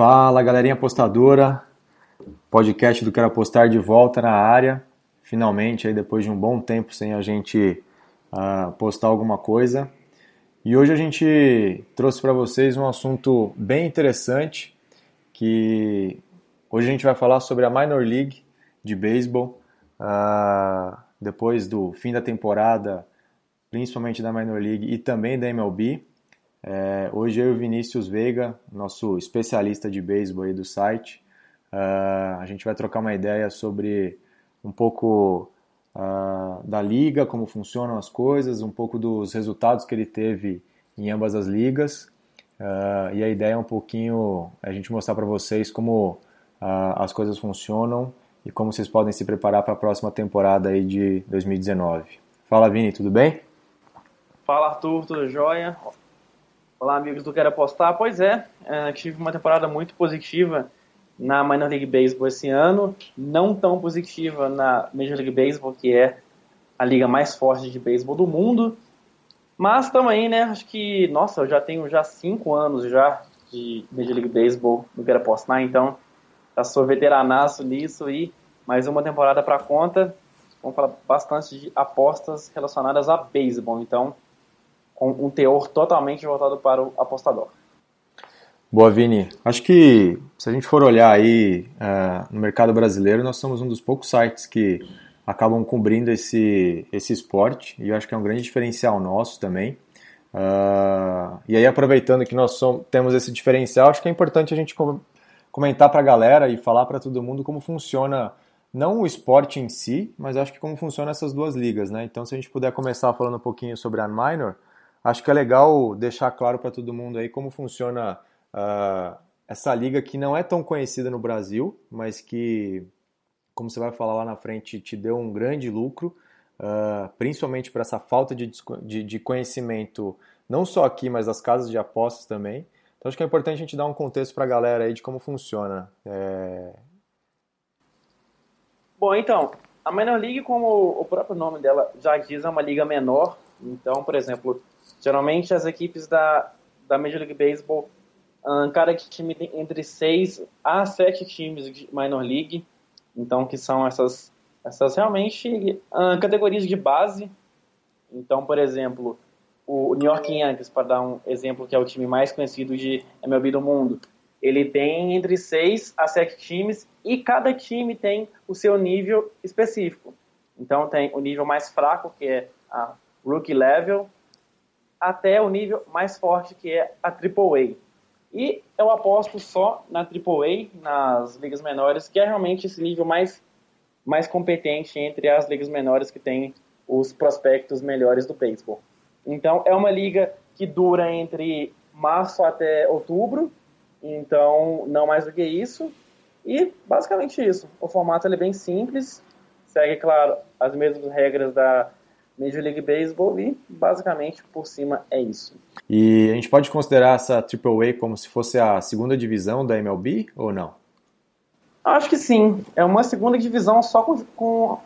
Fala galerinha apostadora, podcast do Quero Apostar de volta na área. Finalmente, aí depois de um bom tempo sem a gente uh, postar alguma coisa. E hoje a gente trouxe para vocês um assunto bem interessante, que hoje a gente vai falar sobre a Minor League de beisebol. Uh, depois do fim da temporada, principalmente da Minor League e também da MLB. É, hoje eu e o Vinícius Veiga, nosso especialista de beisebol aí do site, uh, a gente vai trocar uma ideia sobre um pouco uh, da liga, como funcionam as coisas, um pouco dos resultados que ele teve em ambas as ligas. Uh, e a ideia é um pouquinho a gente mostrar para vocês como as coisas funcionam e como vocês podem se preparar para a próxima temporada aí de 2019. Fala Vini, tudo bem? Fala Arthur, tudo jóia? Olá, amigos do Quero Apostar. Pois é, é, tive uma temporada muito positiva na Minor League Baseball esse ano, não tão positiva na Major League Baseball, que é a liga mais forte de beisebol do mundo. Mas também, né, acho que, nossa, eu já tenho já cinco anos já de Major League Baseball no Quero Apostar, então já sou veteranaço nisso e mais uma temporada para conta. Vamos falar bastante de apostas relacionadas a beisebol, então com um teor totalmente voltado para o apostador. Boa, Vini. Acho que se a gente for olhar aí uh, no mercado brasileiro, nós somos um dos poucos sites que acabam cobrindo esse, esse esporte e eu acho que é um grande diferencial nosso também. Uh, e aí, aproveitando que nós somos, temos esse diferencial, acho que é importante a gente comentar para a galera e falar para todo mundo como funciona não o esporte em si, mas acho que como funciona essas duas ligas, né? Então, se a gente puder começar falando um pouquinho sobre a minor, acho que é legal deixar claro para todo mundo aí como funciona uh, essa liga que não é tão conhecida no Brasil, mas que, como você vai falar lá na frente, te deu um grande lucro, uh, principalmente para essa falta de, de, de, conhecimento, não só aqui, mas das casas de apostas também. Então acho que é importante a gente dar um contexto para a galera aí de como funciona. É... Bom, então, a Minor League, como o próprio nome dela já diz, é uma liga menor. Então, por exemplo, Geralmente as equipes da, da Major League Baseball, um, cada time tem entre 6 a 7 times de minor league, então que são essas, essas realmente um, categorias de base. Então, por exemplo, o New York Yankees, para dar um exemplo que é o time mais conhecido de MLB do mundo, ele tem entre 6 a 7 times e cada time tem o seu nível específico. Então tem o nível mais fraco, que é a rookie level, até o nível mais forte que é a AAA. E eu aposto só na AAA, nas ligas menores, que é realmente esse nível mais, mais competente entre as ligas menores que tem os prospectos melhores do beisebol. Então é uma liga que dura entre março até outubro, então não mais do que isso. E basicamente isso. O formato é bem simples, segue, claro, as mesmas regras da Major League Baseball e basicamente por cima é isso. E a gente pode considerar essa AAA como se fosse a segunda divisão da MLB ou não? Acho que sim. É uma segunda divisão só com, com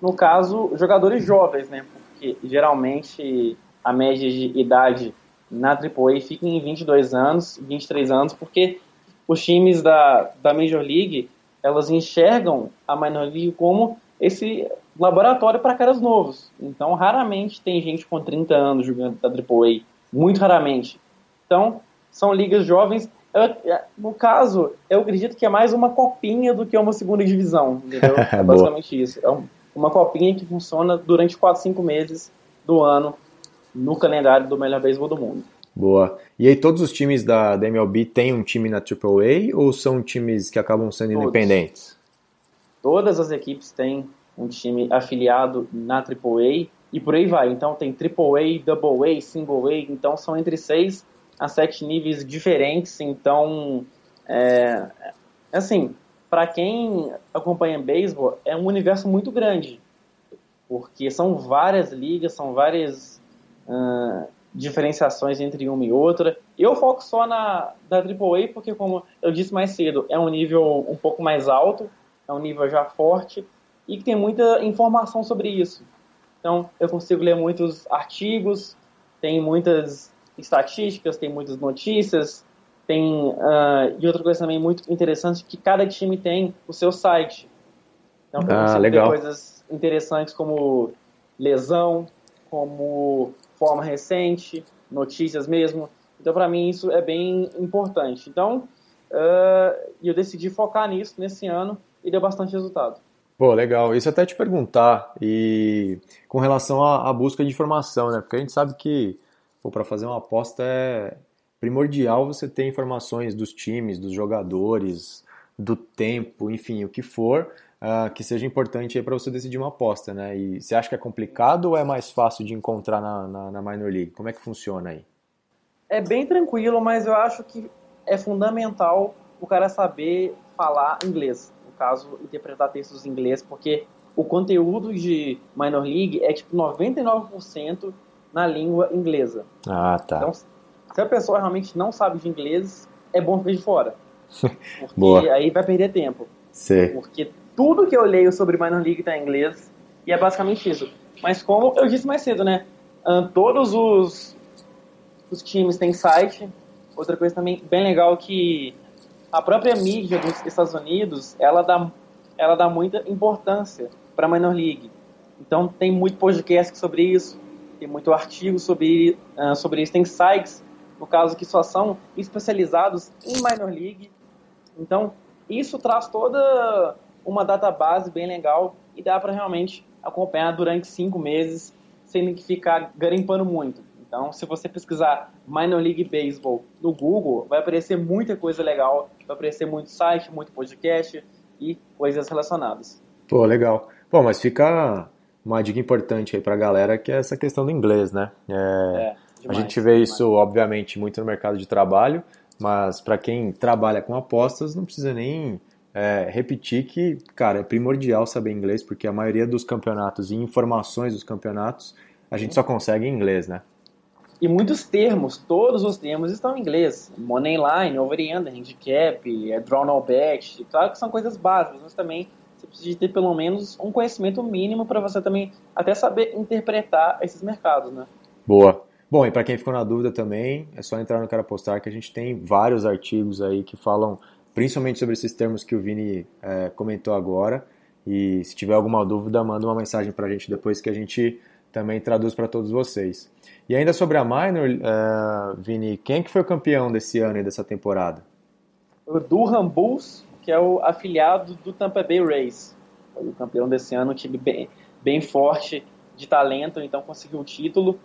no caso, jogadores jovens, né? Porque geralmente a média de idade na AAA fica em 22 anos, 23 anos, porque os times da, da Major League elas enxergam a Minor League como esse laboratório para caras novos. Então, raramente tem gente com 30 anos jogando da AAA. Muito raramente. Então, são ligas jovens. Eu, é, no caso, eu acredito que é mais uma copinha do que uma segunda divisão. Entendeu? É basicamente isso. É uma copinha que funciona durante 4, 5 meses do ano no calendário do melhor beisebol do mundo. Boa. E aí, todos os times da, da MLB têm um time na AAA ou são times que acabam sendo todos. independentes? Todas as equipes têm um time afiliado na AAA e por aí vai. Então tem AAA, Double A, Single A, então são entre seis a sete níveis diferentes. Então, é, assim, para quem acompanha beisebol, é um universo muito grande, porque são várias ligas, são várias uh, diferenciações entre uma e outra. Eu foco só na da AAA porque, como eu disse mais cedo, é um nível um pouco mais alto, é um nível já forte e que tem muita informação sobre isso. Então, eu consigo ler muitos artigos, tem muitas estatísticas, tem muitas notícias, Tem, uh, e outra coisa também muito interessante, que cada time tem o seu site. Então, ah, você legal. coisas interessantes como lesão, como forma recente, notícias mesmo. Então, para mim, isso é bem importante. Então, uh, eu decidi focar nisso nesse ano e deu bastante resultado. Pô, legal. Isso até te perguntar, e com relação à, à busca de informação, né? Porque a gente sabe que para fazer uma aposta é primordial você ter informações dos times, dos jogadores, do tempo, enfim, o que for, uh, que seja importante para você decidir uma aposta, né? E você acha que é complicado ou é mais fácil de encontrar na, na, na Minor League? Como é que funciona aí? É bem tranquilo, mas eu acho que é fundamental o cara saber falar inglês. Caso, interpretar textos em inglês, porque o conteúdo de Minor League é tipo 99% na língua inglesa. Ah, tá. Então, se a pessoa realmente não sabe de inglês, é bom ficar de fora. Porque Boa. aí vai perder tempo. Sim. Porque tudo que eu leio sobre Minor League está em inglês e é basicamente isso. Mas como eu disse mais cedo, né? Uh, todos os, os times têm site. Outra coisa também bem legal que a própria mídia dos Estados Unidos, ela dá, ela dá muita importância para a Minor League. Então tem muito podcast sobre isso, tem muito artigo sobre, uh, sobre isso, tem sites no caso que só são especializados em minor league. Então, isso traz toda uma database bem legal e dá para realmente acompanhar durante cinco meses sem que ficar garimpando muito. Então, se você pesquisar Minor League Baseball no Google, vai aparecer muita coisa legal, vai aparecer muito site, muito podcast e coisas relacionadas. Pô, legal. Bom, mas fica uma dica importante aí pra galera que é essa questão do inglês, né? É, é Demais, a gente vê demais. isso, obviamente, muito no mercado de trabalho, mas para quem trabalha com apostas, não precisa nem é, repetir que, cara, é primordial saber inglês, porque a maioria dos campeonatos e informações dos campeonatos a gente só consegue em inglês, né? E muitos termos, todos os termos estão em inglês. Money line, over and under, handicap, é draw no bet. Claro que são coisas básicas, mas também você precisa ter pelo menos um conhecimento mínimo para você também até saber interpretar esses mercados, né? Boa. Bom, e para quem ficou na dúvida também, é só entrar no Cara Postar que a gente tem vários artigos aí que falam principalmente sobre esses termos que o Vini é, comentou agora. E se tiver alguma dúvida, manda uma mensagem para a gente depois que a gente também traduz para todos vocês. E ainda sobre a Minor, uh, Vini, quem que foi o campeão desse ano e dessa temporada? O Durham Bulls, que é o afiliado do Tampa Bay Rays. Foi o campeão desse ano, um time bem, bem forte de talento, então conseguiu o título.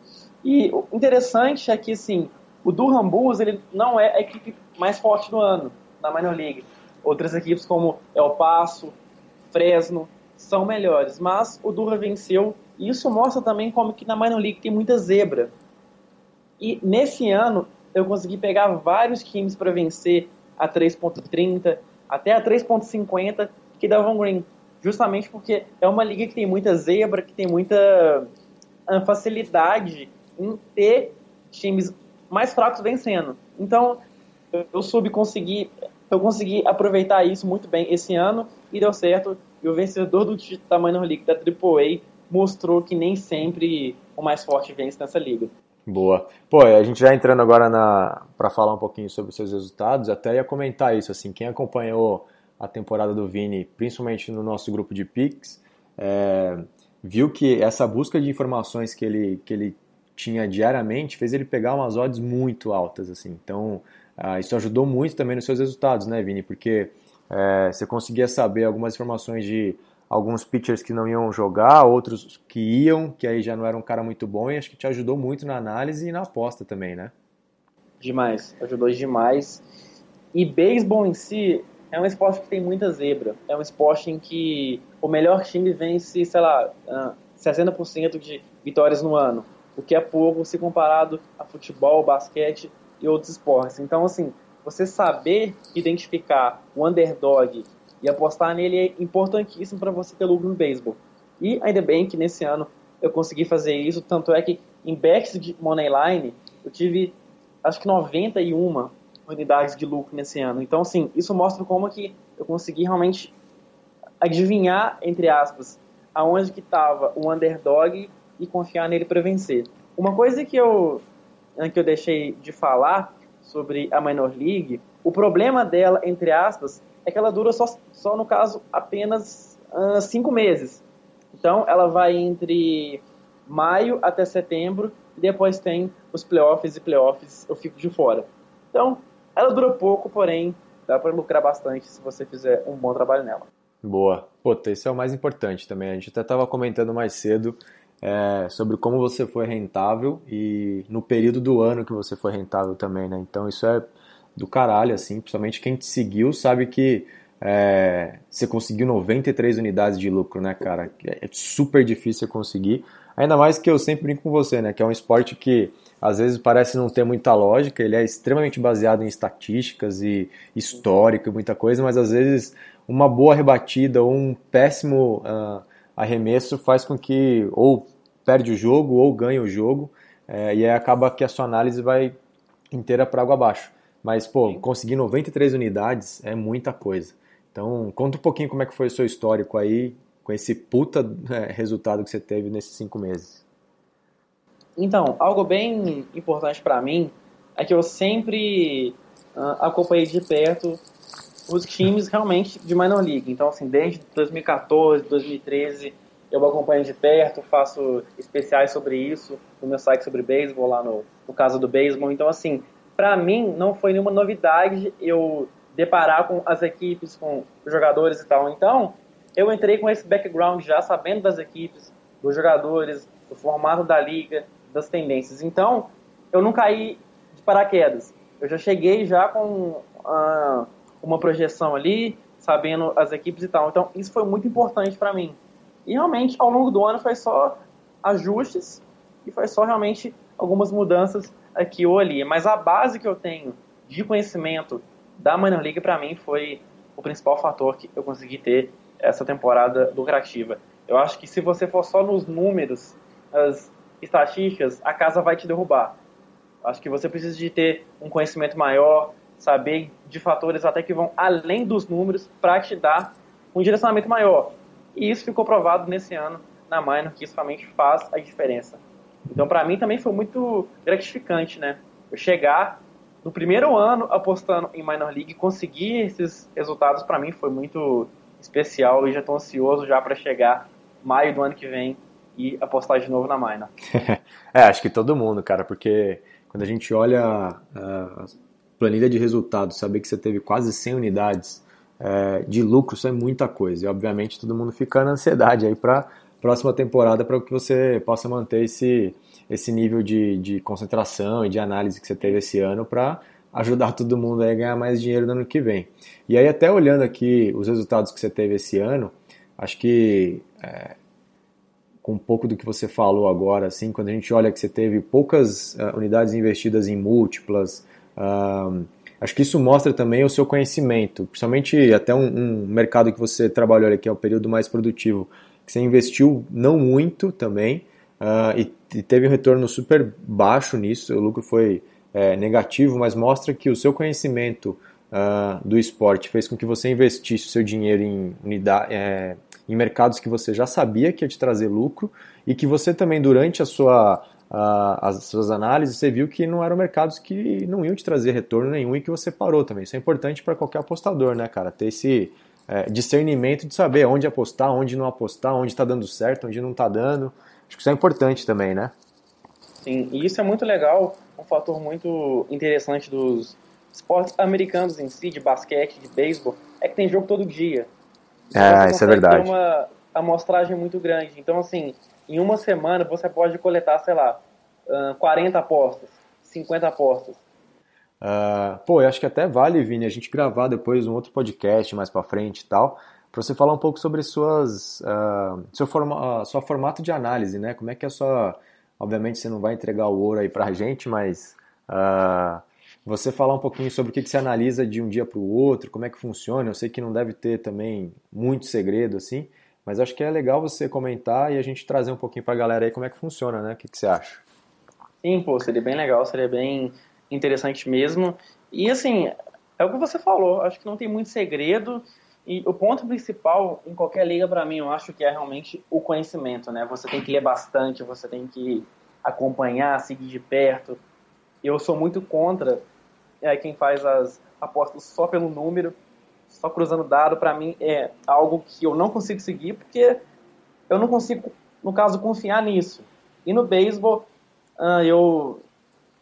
E o interessante é que, assim, o Durham Bulls ele não é a equipe mais forte do ano na Minor League. Outras equipes como El Paso, Fresno, são melhores. Mas o Durham venceu e isso mostra também como que na Minor League tem muita zebra. E nesse ano eu consegui pegar vários times para vencer a 3.30 até a 3.50 que davam green. Justamente porque é uma liga que tem muita zebra, que tem muita ah, facilidade em ter times mais fracos vencendo. Então, eu soube conseguir, eu consegui aproveitar isso muito bem esse ano e deu certo. E o vencedor do título da Minor League da AAA mostrou que nem sempre o mais forte vence nessa liga. Boa. Pô, a gente já entrando agora na para falar um pouquinho sobre os seus resultados, até ia comentar isso assim, quem acompanhou a temporada do Vini, principalmente no nosso grupo de Pix, é, viu que essa busca de informações que ele, que ele tinha diariamente fez ele pegar umas odds muito altas, assim. Então, uh, isso ajudou muito também nos seus resultados, né, Vini? Porque uh, você conseguia saber algumas informações de alguns pitchers que não iam jogar, outros que iam, que aí já não era um cara muito bom, e acho que te ajudou muito na análise e na aposta também, né? Demais, ajudou demais. E beisebol em si é um esporte que tem muita zebra. É um esporte em que o melhor time vence, sei lá, 60% ah, de vitórias no ano o que é pouco se comparado a futebol, basquete e outros esportes. Então, assim, você saber identificar o underdog e apostar nele é importantíssimo para você ter lucro no beisebol. E ainda bem que nesse ano eu consegui fazer isso, tanto é que em backs de Moneyline eu tive acho que 91 unidades de lucro nesse ano. Então, assim, isso mostra como que eu consegui realmente adivinhar, entre aspas, aonde que estava o underdog e confiar nele para vencer. Uma coisa que eu, que eu deixei de falar, sobre a Minor League, o problema dela, entre aspas, é que ela dura só, só no caso, apenas uh, cinco meses. Então, ela vai entre maio até setembro, e depois tem os playoffs e playoffs eu fico de fora. Então, ela dura pouco, porém, dá para lucrar bastante se você fizer um bom trabalho nela. Boa. Pô, esse é o mais importante também. A gente até estava comentando mais cedo é, sobre como você foi rentável e no período do ano que você foi rentável também, né? Então isso é do caralho, assim, principalmente quem te seguiu sabe que é, você conseguiu 93 unidades de lucro, né, cara? É super difícil conseguir. Ainda mais que eu sempre brinco com você, né? Que é um esporte que às vezes parece não ter muita lógica, ele é extremamente baseado em estatísticas e histórico e muita coisa, mas às vezes uma boa rebatida ou um péssimo uh, arremesso faz com que ou perde o jogo ou ganha o jogo, é, e aí acaba que a sua análise vai inteira para água abaixo. Mas, pô, Sim. conseguir 93 unidades é muita coisa. Então, conta um pouquinho como é que foi o seu histórico aí, com esse puta é, resultado que você teve nesses cinco meses. Então, algo bem importante para mim é que eu sempre uh, acompanhei de perto os times realmente de minor league. Então, assim, desde 2014, 2013, eu acompanho de perto, faço especiais sobre isso no meu site sobre beisebol, lá no, no caso do beisebol. Então, assim, para mim não foi nenhuma novidade eu deparar com as equipes, com os jogadores e tal. Então, eu entrei com esse background já sabendo das equipes, dos jogadores, do formato da liga, das tendências. Então, eu não caí de paraquedas. Eu já cheguei já com uh, uma projeção ali, sabendo as equipes e tal. Então, isso foi muito importante para mim. E realmente, ao longo do ano, foi só ajustes e foi só realmente algumas mudanças aqui ou ali. Mas a base que eu tenho de conhecimento da Minor League, para mim, foi o principal fator que eu consegui ter essa temporada lucrativa. Eu acho que se você for só nos números, as estatísticas, a casa vai te derrubar. Acho que você precisa de ter um conhecimento maior, saber de fatores até que vão além dos números para te dar um direcionamento maior. E isso ficou provado nesse ano na Minor, que isso realmente faz a diferença. Então, para mim também foi muito gratificante, né? Eu chegar no primeiro ano apostando em Minor League, conseguir esses resultados para mim foi muito especial e já estou ansioso já para chegar maio do ano que vem e apostar de novo na Minor. é, acho que todo mundo, cara, porque quando a gente olha a planilha de resultados, saber que você teve quase 100 unidades é, de lucro, isso é muita coisa. E obviamente todo mundo fica na ansiedade aí para próxima temporada para que você possa manter esse, esse nível de, de concentração e de análise que você teve esse ano para ajudar todo mundo a ganhar mais dinheiro no ano que vem. E aí até olhando aqui os resultados que você teve esse ano, acho que é, com um pouco do que você falou agora, assim, quando a gente olha que você teve poucas uh, unidades investidas em múltiplas, acho que isso mostra também o seu conhecimento, principalmente até um, um mercado que você trabalhou ali, que é o período mais produtivo, que você investiu não muito também uh, e, e, teve um retorno super baixo nisso, o lucro foi é, negativo, mas mostra que o seu conhecimento do esporte fez com que você investisse o seu dinheiro em unidade, é, em mercados que você já sabia que ia te trazer lucro e que você também, durante a sua, as suas análises, você viu que não eram mercados que não iam te trazer retorno nenhum e que você parou também. Isso é importante para qualquer apostador, né, cara? Ter esse é, discernimento de saber onde apostar, onde não apostar, onde está dando certo, onde não está dando. Acho que isso é importante também, né? Sim, e isso é muito legal, um fator muito interessante dos esportes americanos em si, de basquete, de beisebol, é que tem jogo todo dia. É, isso é verdade. Ter uma amostragem muito grande. Então, assim, em uma semana você pode coletar, sei lá, 40 apostas, 50 apostas. Uh, pô, eu acho que até vale, Vini, a gente gravar depois um outro podcast mais para frente e tal, para você falar um pouco sobre suas, uh, seu forma, uh, sua formato de análise, né? Como é que é a sua. Obviamente você não vai entregar o ouro aí pra gente, mas você falar um pouquinho sobre o que, você analisa de um dia para o outro, como é que funciona. Eu sei que não deve ter também muito segredo assim, mas acho que é legal você comentar e a gente trazer um pouquinho para a galera aí como é que funciona, né? O que, que você acha? Sim, pô, seria bem legal, seria bem interessante mesmo. E assim, é o que você falou, acho que não tem muito segredo. E o ponto principal em qualquer liga para mim, eu acho que é realmente o conhecimento, né? Você tem que ler bastante, você tem que acompanhar, seguir de perto. Eu sou muito contra é quem faz as apostas só pelo número, só cruzando dado, para mim é algo que eu não consigo seguir, porque eu não consigo, no caso, confiar nisso. E no beisebol, uh, eu,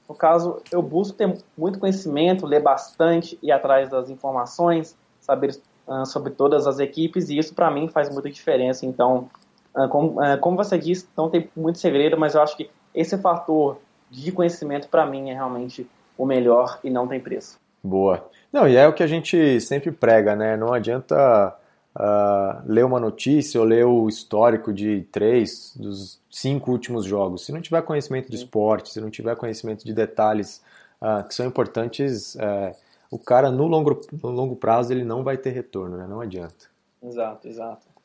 no caso, eu busco ter muito conhecimento, ler bastante, ir atrás das informações, saber uh, sobre todas as equipes, e isso para mim faz muita diferença. Então, uh, como, como você disse, não tem muito segredo, mas eu acho que esse fator de conhecimento para mim é realmente o melhor e não tem preço. Boa. Não, e é o que a gente sempre prega, né? Não adianta uh, ler uma notícia ou ler o histórico de três dos cinco últimos jogos. Se não tiver conhecimento de esporte, se não tiver conhecimento de detalhes uh, que são importantes, uh, o cara no longo, no longo prazo ele não vai ter retorno, né? Não adianta. Exato, exato.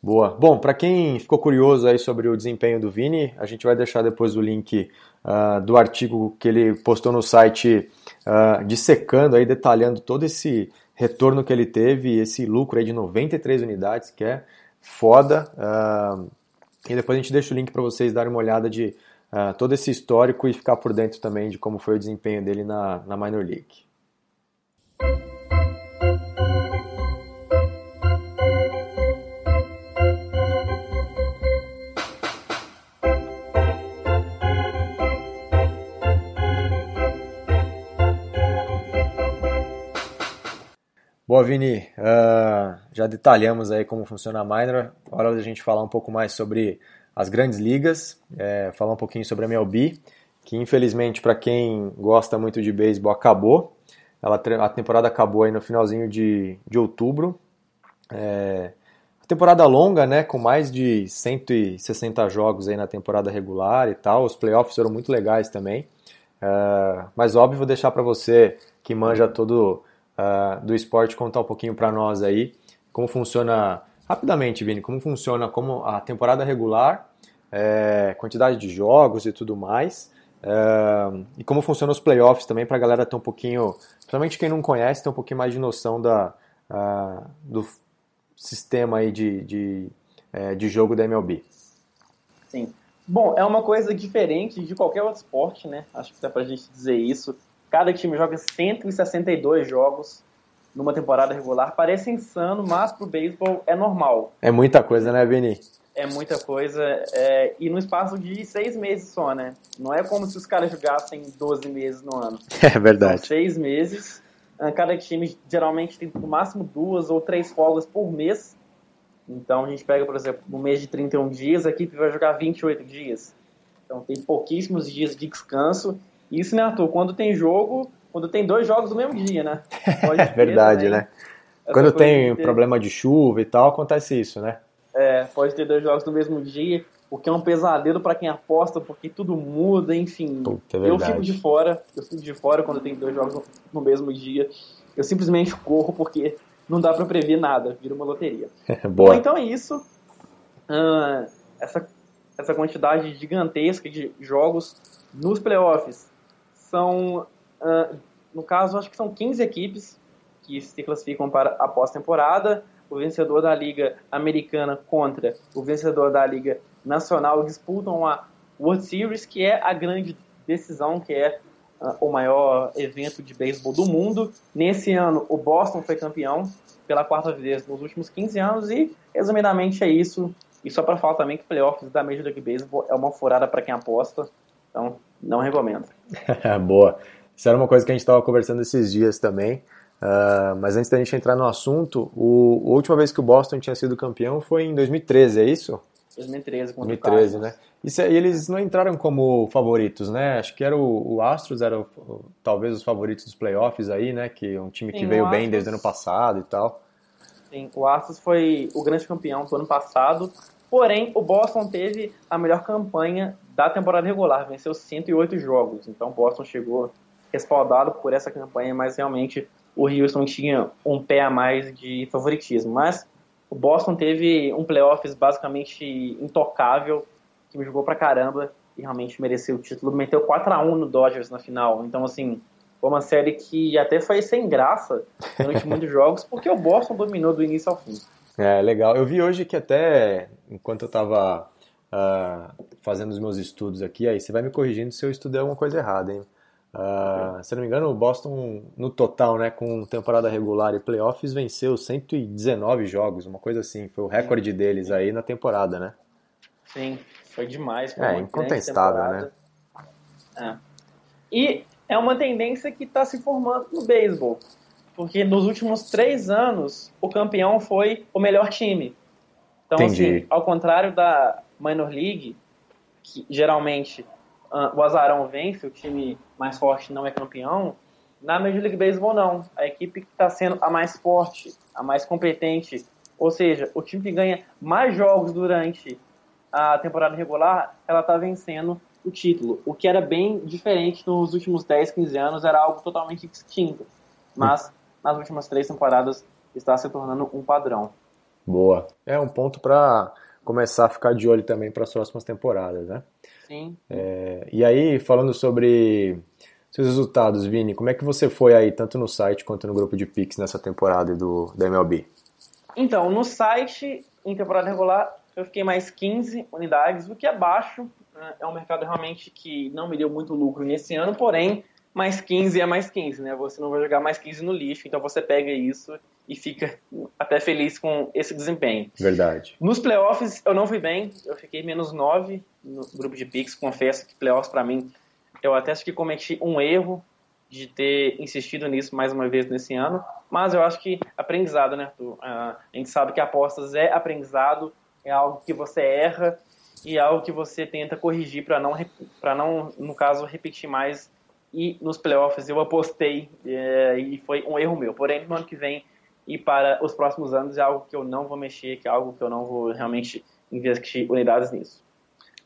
Boa. Bom, para quem ficou curioso aí sobre o desempenho do Vini, a gente vai deixar depois o link uh, do artigo que ele postou no site uh, dissecando aí, detalhando todo esse retorno que ele teve, esse lucro aí de 93 unidades, que é foda. Uh, e depois a gente deixa o link para vocês darem uma olhada de uh, todo esse histórico e ficar por dentro também de como foi o desempenho dele na, na Minor League. Boa, Vini. Uh, já detalhamos aí como funciona a Minor. Hora da gente falar um pouco mais sobre as grandes ligas, é, falar um pouquinho sobre a MLB, que infelizmente para quem gosta muito de beisebol acabou. Ela, a temporada acabou aí no finalzinho de, de outubro. É, temporada longa, né, com mais de 160 jogos aí na temporada regular e tal. Os playoffs foram muito legais também. Uh, mas óbvio, vou deixar para você que manja todo uh, do esporte contar um pouquinho para nós aí como funciona rapidamente, Vini, como funciona como a temporada regular, é, quantidade de jogos e tudo mais. É, e como funcionam os playoffs também para a galera ter um pouquinho, principalmente quem não conhece, ter um pouquinho mais de noção da, uh, do sistema aí de, de, é, de jogo da MLB. Sim. Bom, é uma coisa diferente de qualquer outro esporte, né? Acho que dá pra gente dizer isso. Cada time joga 162 jogos numa temporada regular. Parece insano, mas pro beisebol é normal. É muita coisa, né, Vini? É muita coisa. É, e no espaço de seis meses só, né? Não é como se os caras jogassem 12 meses no ano. É verdade. São seis meses. Ah, cada time geralmente tem no máximo duas ou três folgas por mês. Então a gente pega, por exemplo, no mês de 31 dias, a equipe vai jogar 28 dias. Então tem pouquíssimos dias de descanso isso, né, Arthur? Quando tem jogo, quando tem dois jogos no mesmo dia, né? Pode é verdade, né? Quando tem de problema de chuva e tal, acontece isso, né? É, pode ter dois jogos no mesmo dia, o que é um pesadelo para quem aposta, porque tudo muda, enfim. Puta, é eu fico de fora, eu fico de fora quando tem dois jogos no mesmo dia. Eu simplesmente corro porque não dá para prever nada, vira uma loteria. Boa. Bom, então é isso. Uh, essa, essa quantidade gigantesca de jogos nos playoffs são, uh, no caso, acho que são 15 equipes que se classificam para a pós-temporada. O vencedor da Liga Americana contra o vencedor da Liga Nacional disputam a World Series, que é a grande decisão, que é uh, o maior evento de beisebol do mundo. Nesse ano, o Boston foi campeão pela quarta vez nos últimos 15 anos e, resumidamente, é isso. E só para falar também que playoffs da Major League Baseball é uma furada para quem aposta. Então, não recomendo. Boa. Isso era uma coisa que a gente estava conversando esses dias também. Uh, mas antes da gente entrar no assunto, o, a última vez que o Boston tinha sido campeão foi em 2013, é isso? 2013, contra 2013, o né? Isso, e eles não entraram como favoritos, né? Acho que era o, o Astros, era o, talvez os favoritos dos playoffs aí, né? Que um time que Sim, veio bem desde o ano passado e tal. Sim, o Astros foi o grande campeão do ano passado, porém o Boston teve a melhor campanha da temporada regular, venceu 108 jogos. Então Boston chegou respaldado por essa campanha, mas realmente o Houston tinha um pé a mais de favoritismo. Mas o Boston teve um playoffs basicamente intocável, que jogou pra caramba e realmente mereceu o título. Meteu 4 a 1 no Dodgers na final. Então, assim, foi uma série que até foi sem graça durante muitos jogos, porque o Boston dominou do início ao fim. É, legal. Eu vi hoje que até, enquanto eu estava uh, fazendo os meus estudos aqui, aí você vai me corrigindo se eu estudei alguma coisa errada, hein? Uh, se não me engano, o Boston, no total, né, com temporada regular e playoffs, venceu 119 jogos, uma coisa assim. Foi o recorde deles aí na temporada, né? Sim, foi demais. Foi é, incontestável, né? É. E é uma tendência que está se formando no beisebol. Porque nos últimos três anos, o campeão foi o melhor time. Então, assim, ao contrário da Minor League, que geralmente uh, o azarão vence, o time mais forte não é campeão, na Major League Baseball não. A equipe que está sendo a mais forte, a mais competente, ou seja, o time que ganha mais jogos durante a temporada regular, ela está vencendo o título. O que era bem diferente nos últimos 10, 15 anos, era algo totalmente extinto. Mas nas últimas três temporadas está se tornando um padrão. Boa. É um ponto para começar a ficar de olho também para as próximas temporadas, né? Sim. É, e aí, falando sobre seus resultados, Vini, como é que você foi aí, tanto no site quanto no grupo de Pix nessa temporada do, da MLB? Então, no site, em temporada regular, eu fiquei mais 15 unidades, o que é baixo. Né? É um mercado realmente que não me deu muito lucro nesse ano, porém, mais 15 é mais 15, né? Você não vai jogar mais 15 no lixo, então você pega isso e fica até feliz com esse desempenho. Verdade. Nos playoffs eu não fui bem, eu fiquei menos 9 no grupo de picks, confesso que playoffs para mim, eu até acho que cometi um erro de ter insistido nisso mais uma vez nesse ano, mas eu acho que aprendizado, né, Arthur? a gente sabe que apostas é aprendizado, é algo que você erra e é algo que você tenta corrigir para não, para não, no caso, repetir mais. E nos playoffs eu apostei é, e foi um erro meu. Porém, no ano que vem e para os próximos anos é algo que eu não vou mexer, que é algo que eu não vou realmente investir unidades nisso.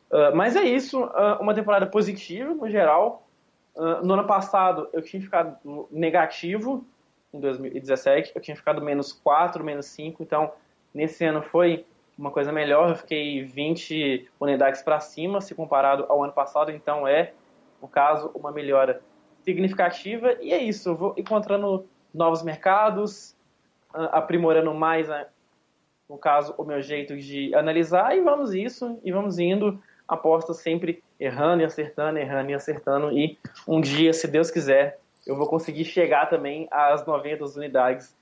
Uh, mas é isso, uh, uma temporada positiva no geral. Uh, no ano passado eu tinha ficado negativo, em 2017, eu tinha ficado menos 4, menos 5, então nesse ano foi uma coisa melhor, eu fiquei 20 unidades para cima se comparado ao ano passado, então é, no caso, uma melhora significativa. E é isso, eu vou encontrando novos mercados, aprimorando mais, no caso, o meu jeito de analisar, e vamos isso, e vamos indo, aposto sempre errando e acertando, errando e acertando, e um dia, se Deus quiser, eu vou conseguir chegar também às 90 unidades.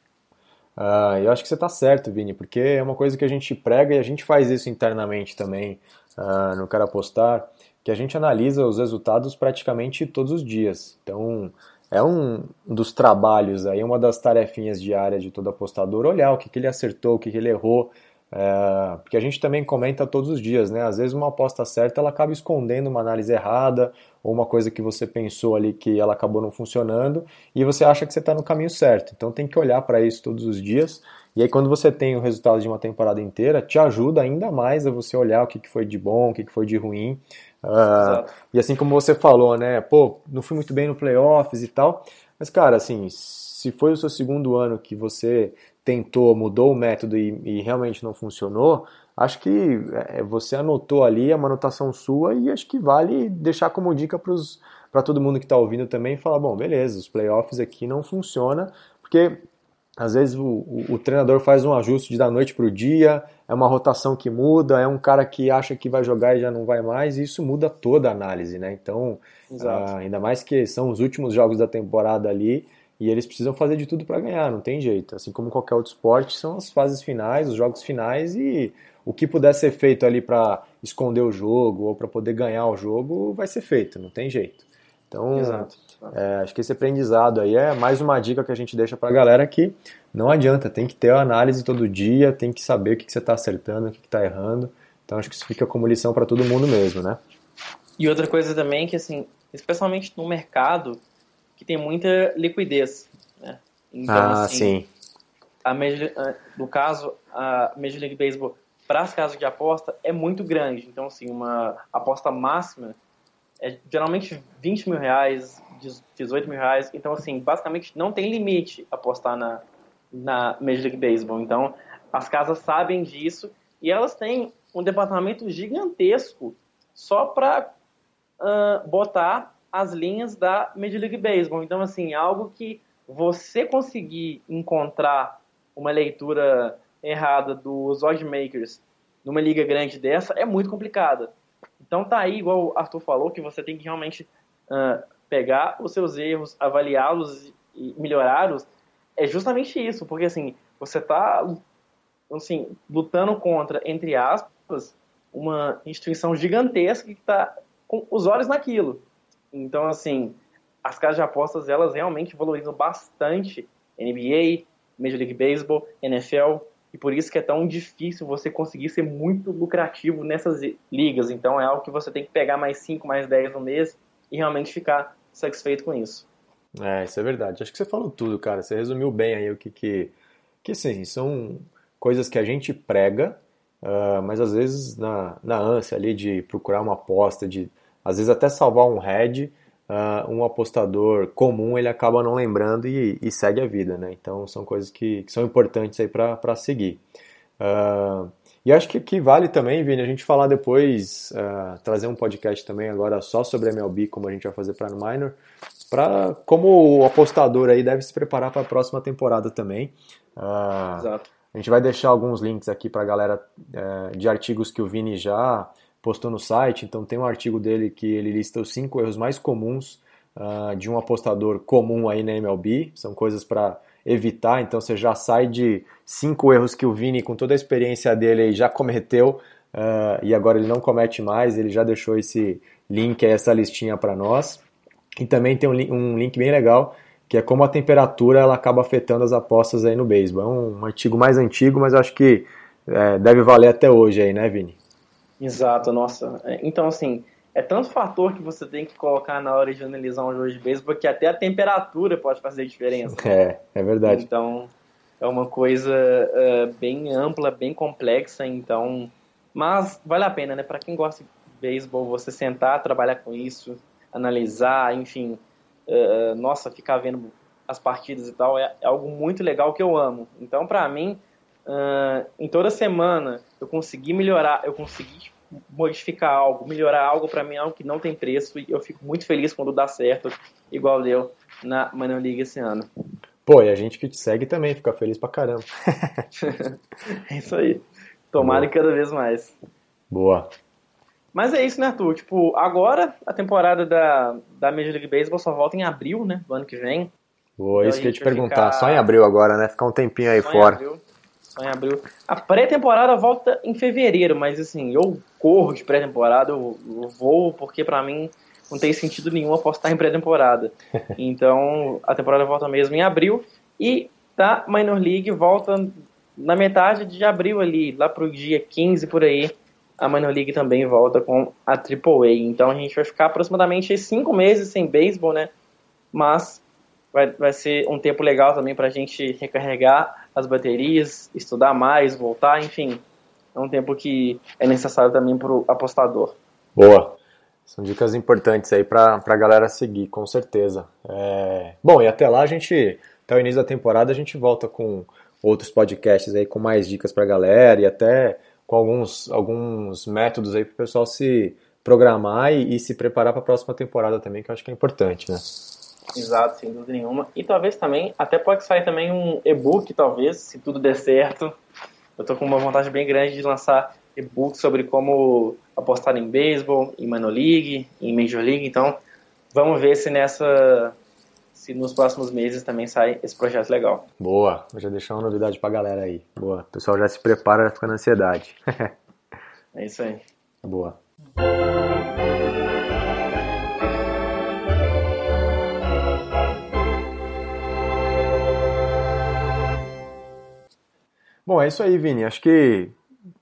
Ah, eu acho que você está certo, Vini, porque é uma coisa que a gente prega e a gente faz isso internamente também ah, no Cara Apostar, que a gente analisa os resultados praticamente todos os dias. Então, é um dos trabalhos aí, uma das tarefinhas diárias de todo apostador, olhar o que, que ele acertou, o que, que ele errou, é, porque a gente também comenta todos os dias, né? Às vezes uma aposta certa ela acaba escondendo uma análise errada ou uma coisa que você pensou ali que ela acabou não funcionando e você acha que você está no caminho certo. Então tem que olhar para isso todos os dias. E aí quando você tem o resultado de uma temporada inteira, te ajuda ainda mais a você olhar o que, que foi de bom, o que, que foi de ruim Uh, e assim como você falou, né? Pô, não fui muito bem no playoffs e tal. Mas, cara, assim, se foi o seu segundo ano que você tentou, mudou o método e, e realmente não funcionou, acho que é, você anotou ali, é uma anotação sua e acho que vale deixar como dica para todo mundo que está ouvindo também falar, bom, beleza, os playoffs aqui não funciona, porque às vezes o, o, o treinador faz um ajuste de da noite para o dia, é uma rotação que muda, é um cara que acha que vai jogar e já não vai mais, e isso muda toda a análise, né? Então, ah, ainda mais que são os últimos jogos da temporada ali, e eles precisam fazer de tudo para ganhar, não tem jeito. Assim como qualquer outro esporte, são as fases finais, os jogos finais, e o que puder ser feito ali para esconder o jogo ou para poder ganhar o jogo, vai ser feito, não tem jeito. Então. É, acho que esse aprendizado aí é mais uma dica que a gente deixa para a galera que não adianta, tem que ter a análise todo dia, tem que saber o que, que você está acertando, o que está errando. Então acho que isso fica como lição para todo mundo mesmo, né? E outra coisa também que assim, especialmente no mercado que tem muita liquidez, né? Então, ah, assim, sim. A Major, no caso, a Major League Baseball para as casas de aposta é muito grande. Então, assim, uma aposta máxima é geralmente 20 mil reais, 18 mil reais. Então, assim, basicamente não tem limite apostar na, na Major League Baseball. Então, as casas sabem disso e elas têm um departamento gigantesco só para uh, botar as linhas da Major League Baseball. Então, assim, algo que você conseguir encontrar uma leitura errada dos oddmakers numa liga grande dessa é muito complicada. Então tá aí, igual o Arthur falou, que você tem que realmente uh, pegar os seus erros, avaliá-los e melhorá-los, é justamente isso, porque assim, você está assim, lutando contra, entre aspas, uma instituição gigantesca que está com os olhos naquilo. Então, assim, as casas de apostas, elas realmente valorizam bastante NBA, Major League Baseball, NFL, e por isso que é tão difícil você conseguir ser muito lucrativo nessas ligas. Então, é algo que você tem que pegar mais 5, mais 10 no mês e realmente ficar satisfeito com isso. É, isso é verdade. Acho que você falou tudo, cara. Você resumiu bem aí o que que... Que, sim, são coisas que a gente prega, uh, mas às vezes na, na ânsia ali de procurar uma aposta, de às vezes até salvar um head, uh, um apostador comum ele acaba não lembrando e, e, segue a vida, né? Então são coisas que, que são importantes aí para seguir. Uh, e acho que, que vale também, Vini, a gente falar depois, uh, trazer um podcast também agora só sobre MLB, como a gente vai fazer para o Minor, para como o apostador aí deve se preparar para a próxima temporada também. Exato. A gente vai deixar alguns links aqui para a galera uh, de artigos que o Vini já postou no site. Então tem um artigo dele que ele lista os cinco erros mais comuns uh, de um apostador comum aí na MLB. São coisas para evitar. Então você já sai de cinco erros que o Vini, com toda a experiência dele, já cometeu uh, e agora ele não comete mais. Ele já deixou esse link, essa listinha para nós. E também tem um, link bem legal que é como a temperatura ela acaba afetando as apostas aí no beisebol. É um, um artigo mais antigo, mas acho que é, deve valer até hoje aí, né, Vini? Exato, nossa. É, então, assim, é tanto fator que você tem que colocar na hora de analisar um jogo de beisebol que até a temperatura pode fazer diferença. É, é verdade. Então, é uma coisa uh, bem ampla, bem complexa, então... Mas vale a pena, né? Para quem gosta de beisebol, você sentar, trabalhar com isso, analisar, enfim... Uh, nossa, ficar vendo as partidas e tal é, é algo muito legal que eu amo. Então, para mim, uh, em toda semana, eu consegui melhorar, eu consegui modificar algo, melhorar algo para mim algo que não tem preço e eu fico muito feliz quando dá certo, igual deu na Minor League esse ano. Pô, e a gente que te segue também fica feliz pra caramba. é isso aí. Tomara Boa. cada vez mais. Boa. Mas é isso, né, Arthur? Tipo, agora a temporada da, da Major League Baseball só volta em abril, né, do ano que vem. Boa, então, isso que eu ia te perguntar. Ficar... Só em abril agora, né? Ficar um tempinho aí só fora. Em abril só em abril. A pré-temporada volta em fevereiro, mas assim, eu corro de pré-temporada, eu, eu, vou, porque para mim não tem sentido nenhum apostar em pré-temporada. Então, a temporada volta mesmo em abril e da Minor League volta na metade de abril ali, lá pro dia 15 por aí. A Minor League também volta com a AAA. Então a gente vai ficar aproximadamente cinco meses sem beisebol, né? Mas vai, vai ser um tempo legal também para a gente recarregar as baterias, estudar mais, voltar, enfim. É um tempo que é necessário também para o apostador. Boa. São dicas importantes aí para a galera seguir, com certeza. É... Bom, e até lá a gente, até o início da temporada, a gente volta com outros podcasts aí com mais dicas para a galera e até com alguns, alguns métodos aí para o pessoal se programar e, e se preparar para a próxima temporada também, que eu acho que é importante, né? Exato, sem dúvida nenhuma. E talvez também, até pode sair também um e-book, talvez, se tudo der certo. Eu tô com uma vontade bem grande de lançar e-book sobre como apostar em beisebol, em minor league, em major league. Então, vamos ver se nessa se nos próximos meses também sai esse projeto legal. Boa, vou já deixar uma novidade pra galera aí. Boa, o pessoal já se prepara, fica na ansiedade. é isso aí. Boa. Bom, é isso aí, Vini. Acho que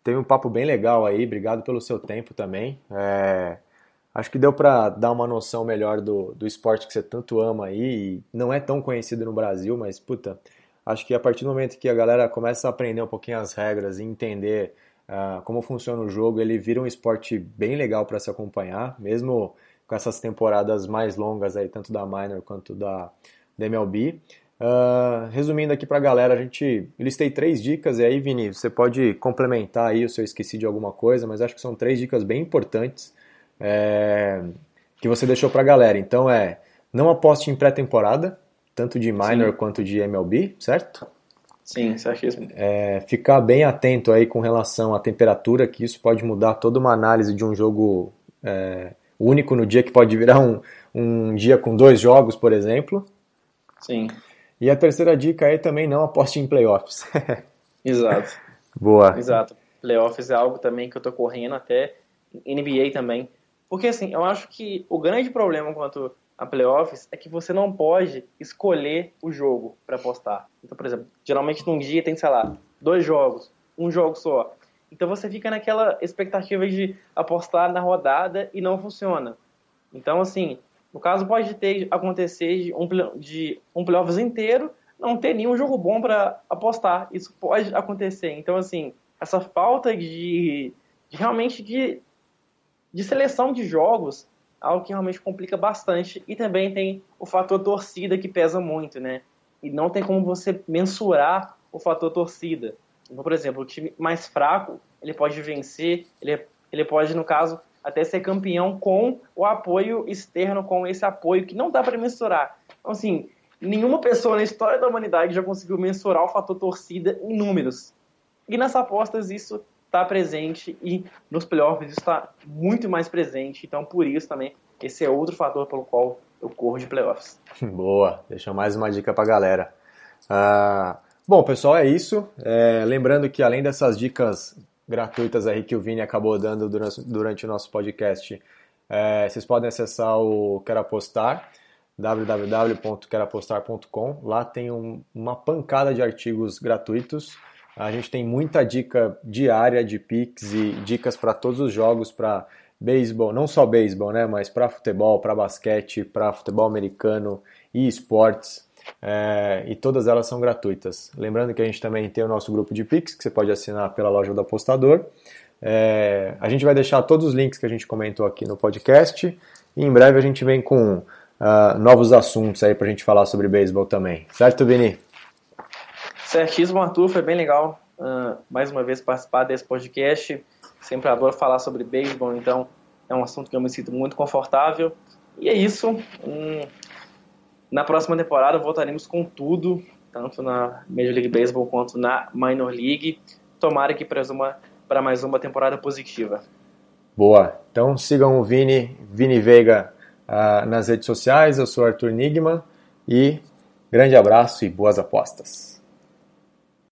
tem um papo bem legal aí. Obrigado pelo seu tempo também. É... Acho que deu para dar uma noção melhor do, do esporte que você tanto ama aí. não é tão conhecido no Brasil, mas puta, acho que a partir do momento que a galera começa a aprender um pouquinho as regras e entender uh, como funciona o jogo, ele vira um esporte bem legal para se acompanhar, mesmo com essas temporadas mais longas aí, tanto da minor quanto da, da MLB. Uh, resumindo aqui para a galera, a gente listei três dicas, e aí, Vini, você pode complementar aí se eu esqueci de alguma coisa, mas acho que são três dicas bem importantes é, que você deixou para a galera. Então é, não aposte em pré-temporada, tanto de minor Sim. quanto de MLB, certo? Sim, certíssimo. É, ficar bem atento aí com relação à temperatura, que isso pode mudar toda uma análise de um jogo é, único no dia que pode virar um, um dia com dois jogos, por exemplo. Sim. E a terceira dica é também não aposte em playoffs. Exato. Boa. Exato. Playoffs é algo também que eu tô correndo até NBA também. Porque assim, eu acho que o grande problema quanto a playoffs é que você não pode escolher o jogo para apostar. Então, por exemplo, geralmente num dia tem, sei lá, dois jogos, um jogo só. Então você fica naquela expectativa de apostar na rodada e não funciona. Então, assim, no caso pode ter acontecer de um, de um playoffs inteiro não ter nenhum jogo bom para apostar. Isso pode acontecer. Então, assim, essa falta de, de realmente de, de seleção de jogos algo que realmente complica bastante. E também tem o fator torcida que pesa muito, né? E não tem como você mensurar o fator torcida. Então, por exemplo, o time mais fraco, ele pode vencer, ele, ele pode, no caso, até ser campeão com o apoio externo, com esse apoio que não dá para mensurar. Então, assim, nenhuma pessoa na história da humanidade já conseguiu mensurar o fator torcida em números. E nas apostas isso está presente e nos playoffs está muito mais presente. Então, por isso também, esse é outro fator pelo qual eu corro de playoffs. Boa, deixa mais uma dica para a galera. Uh, bom, pessoal, é isso. É, lembrando que além dessas dicas gratuitas aí que o Vini acabou dando durante, durante o nosso podcast, é, vocês podem acessar o Quero Apostar, www.querapostar.com. Lá tem um, uma pancada de artigos gratuitos a gente tem muita dica diária de picks e dicas para todos os jogos, para beisebol, não só beisebol, né, mas para futebol, para basquete, para futebol americano e esportes. É, e todas elas são gratuitas. Lembrando que a gente também tem o nosso grupo de Pix, que você pode assinar pela loja do apostador. É, a gente vai deixar todos os links que a gente comentou aqui no podcast. E em breve a gente vem com uh, novos assuntos aí para a gente falar sobre beisebol também. Certo, Vini? Certíssimo, Arthur, foi bem legal uh, mais uma vez participar desse podcast. Sempre adoro falar sobre beisebol, então é um assunto que eu me sinto muito confortável. E é isso. Um, na próxima temporada voltaremos com tudo, tanto na Major League Baseball quanto na Minor League. Tomara que para mais uma temporada positiva. Boa. Então sigam o Vini, Vini Veiga uh, nas redes sociais. Eu sou Arthur Nigma e grande abraço e boas apostas.